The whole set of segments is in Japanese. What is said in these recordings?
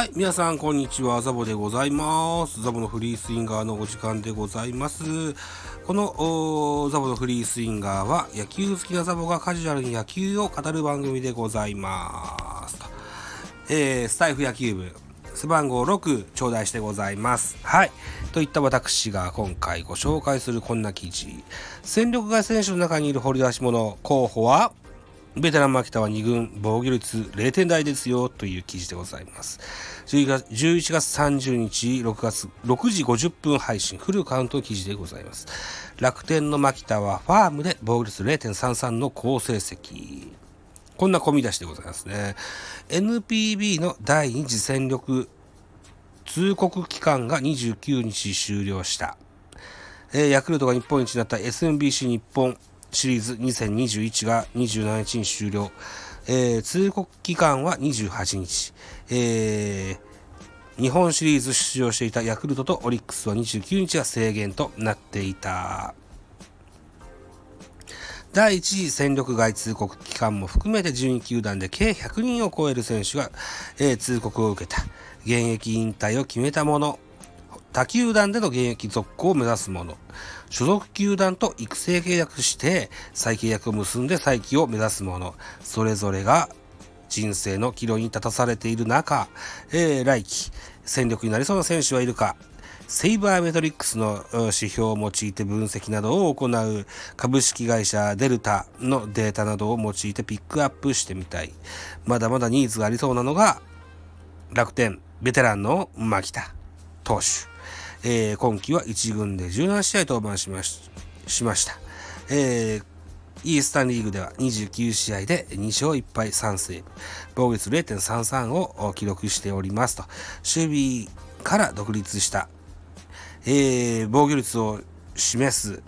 はい、皆さん、こんにちは。ザボでございます。ザボのフリースインガーのお時間でございます。このザボのフリースインガーは、野球好きなザボがカジュアルに野球を語る番組でございます。えー、スタイフ野球部、背番号6、頂戴してございます。はい。といった私が今回ご紹介するこんな記事。戦力外選手の中にいる掘り出し物、候補は、ベテラン牧田は2軍防御率0点台ですよという記事でございます。11月 ,11 月30日6月6時50分配信フルカウント記事でございます。楽天の牧田はファームで防御率0.33の好成績。こんな込み出しでございますね。NPB の第2次戦力通告期間が29日終了した。え、ヤクルトが日本一になった SMBC 日本シリーズ2021が27日に終了。えー、通告期間は28日。えー、日本シリーズ出場していたヤクルトとオリックスは29日が制限となっていた。第1次戦力外通告期間も含めて12球団で計100人を超える選手が、えー、通告を受けた。現役引退を決めた者、他球団での現役続行を目指す者、所属球団と育成契約して再契約を結んで再起を目指す者、それぞれが人生の岐路に立たされている中、えー、来季、戦力になりそうな選手はいるか、セイバーメトリックスの指標を用いて分析などを行う株式会社デルタのデータなどを用いてピックアップしてみたい。まだまだニーズがありそうなのが楽天、ベテランの牧田投手。えー、今季は1軍で17試合登板しまししました。えーイースタンリーグでは29試合で2勝1敗3セーブ、防御率0.33を記録しておりますと、守備から独立した、えー、防御率を示す、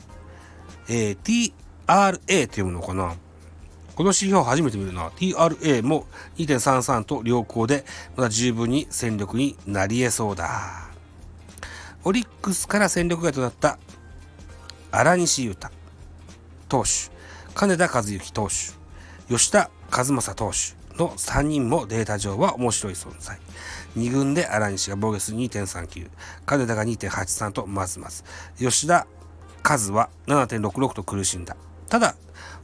えー、TRA というものかな。この指標初めて見るな。TRA も2.33と良好で、まだ十分に戦力になり得そうだ。オリックスから戦力外となった荒西優太投手、金田和幸投手、吉田和正投手の3人もデータ上は面白い存在。2軍で荒西が防御数2.39、金田が2.83とまずまず、吉田和は7.66と苦しんだ。ただ、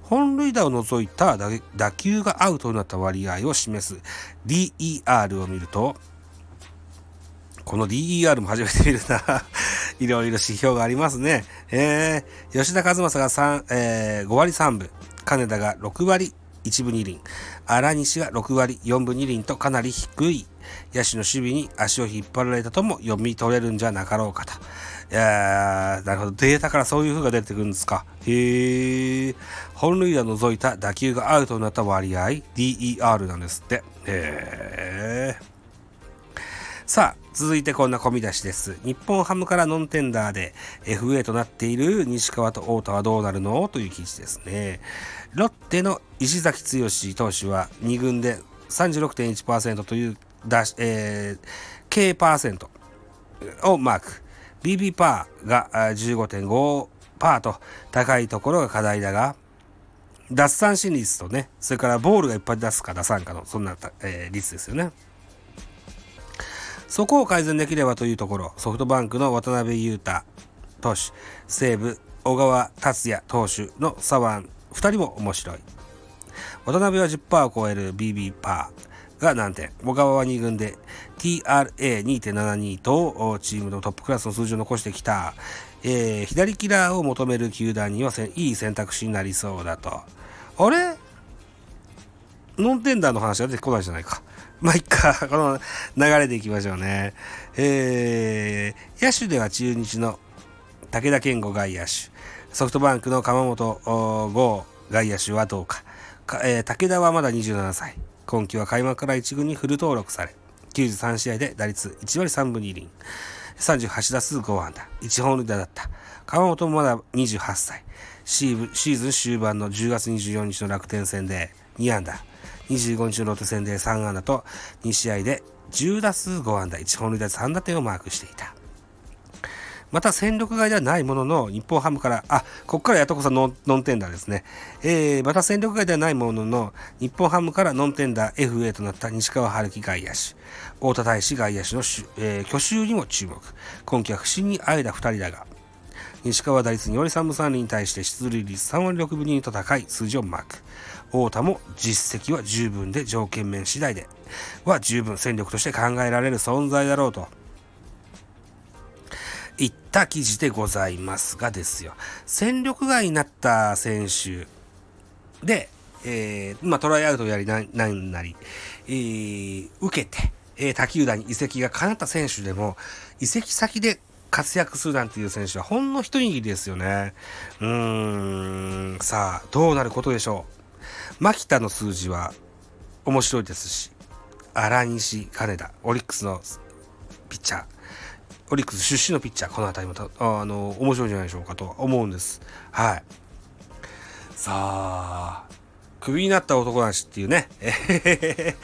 本塁打を除いた打球がアウトになった割合を示す DER を見ると、この DER も初めて見るな。いろいろ指標がありますね。えー、吉田和正が3、えー、5割3分、金田が6割1分2厘、荒西が6割4分2厘とかなり低い野手の守備に足を引っ張られたとも読み取れるんじゃなかろうかと。いやなるほど。データからそういう風が出てくるんですか。へえ。本塁打除いた打球がアウトになった割合、DER なんですって。へえ。さあ、続いてこんな込み出しです。日本ハムからノンテンダーで FA となっている西川と太田はどうなるの？という記事ですね。ロッテの石崎剛投手は2軍で36.1%というだし、えー、K パーセントをマーク。BB パーが15.5%パーと高いところが課題だが、奪三振率とね、それからボールがいっぱい出すか出さんかの、そんな、えー、率ですよね。そこを改善できればというところ、ソフトバンクの渡辺裕太投手、西武小川達也投手の左腕2人も面白い。渡辺は10%を超える BB パーが難点。小川は2軍で TRA2.72 とチームのトップクラスの数字を残してきた、えー、左キラーを求める球団にはいい選択肢になりそうだと。あれ？ノンテンダーの話が出てこないじゃないか。まあ、いっか、この流れでいきましょうね。えー、野手では中日の武田健吾外野手、ソフトバンクの鎌本剛外野手はどうか。かえー、武田はまだ27歳。今季は開幕から1軍にフル登録され、93試合で打率1割3分2厘、38打数5安打、1本塁打だった。鎌本もまだ28歳。シーズン終盤の10月24日の楽天戦で2安打、25日のロッテ戦で3安打と2試合で10打数5安打1本塁打3打点をマークしていた。また戦力外ではないものの、日本ハムから、あ、ここからやとこさんノンノンテンダーですね。えー、また戦力外ではないものの、日本ハムからノンテンダー FA となった西川春樹外野手、太田大志外野手の、えー、去就にも注目。今季は不振にあえた2人だが、西川打率2割3分3厘に対して出塁率3割6分2厘と高い数字をマーク。太田も実績は十分で条件面次第では十分戦力として考えられる存在だろうと言った記事でございますがですよ。戦力外になった選手で、えー、まあ、トライアウトやりな、なんなり、えー、受けて、えー、他球団に移籍が叶った選手でも、移籍先で活躍するなんていう選手はほんの一握りですよね。うーん、さあ、どうなることでしょう。牧田の数字は面白いですし、荒西、金田、オリックスのピッチャー、オリックス出身のピッチャー、この辺りもあの面白いんじゃないでしょうかと思うんです。はい。さあ、クビになった男なしっていうね、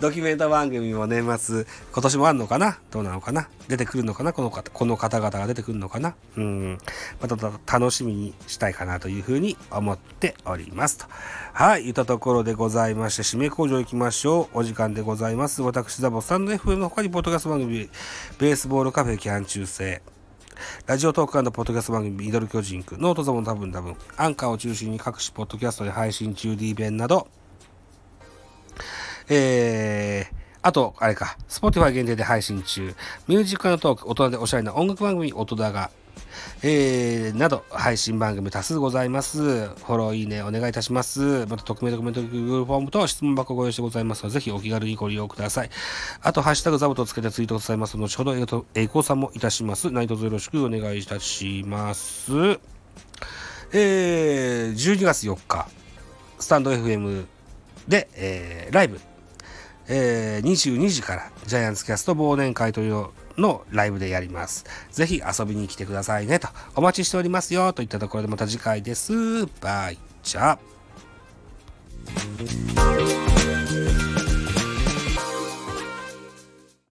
ドキュメント番組も年末、今年もあんのかな？どうなのかな？出てくるのかな？この方、この方々が出てくるのかな？うん。また楽しみにしたいかなというふうに思っておりますと。はい、言ったところでございまして、締め工場行きましょう。お時間でございます。私、ザボスタンド FM の他にポッドキャスト番組、ベースボールカフェキャン中世。ラジオトークポッドキャスト番組ミドル巨人区、ノートザボン多分多分、アンカーを中心に各種ポッドキャストで配信中 D 弁など、えー、あと、あれか、Spotify 限定で配信中、ミュージックのトーク、大人でおしゃれな音楽番組、音だが、えー、など、配信番組多数ございます。フォロー、いいね、お願いいたします。また、匿名コメント、Google フォームと質問箱ご用意してございますので、ぜひお気軽にご利用ください。あと、ハッシュタグザボとつけてツイートございます、後ほど栄光さんもいたします。何卒よろしくお願いいたします。えー、12月4日、スタンド FM で、えー、ライブ、えー、22時からジャイアンツキャスト忘年会というのライブでやります。ぜひ遊びに来てくださいねと。お待ちしておりますよといったところでまた次回です。バイチャ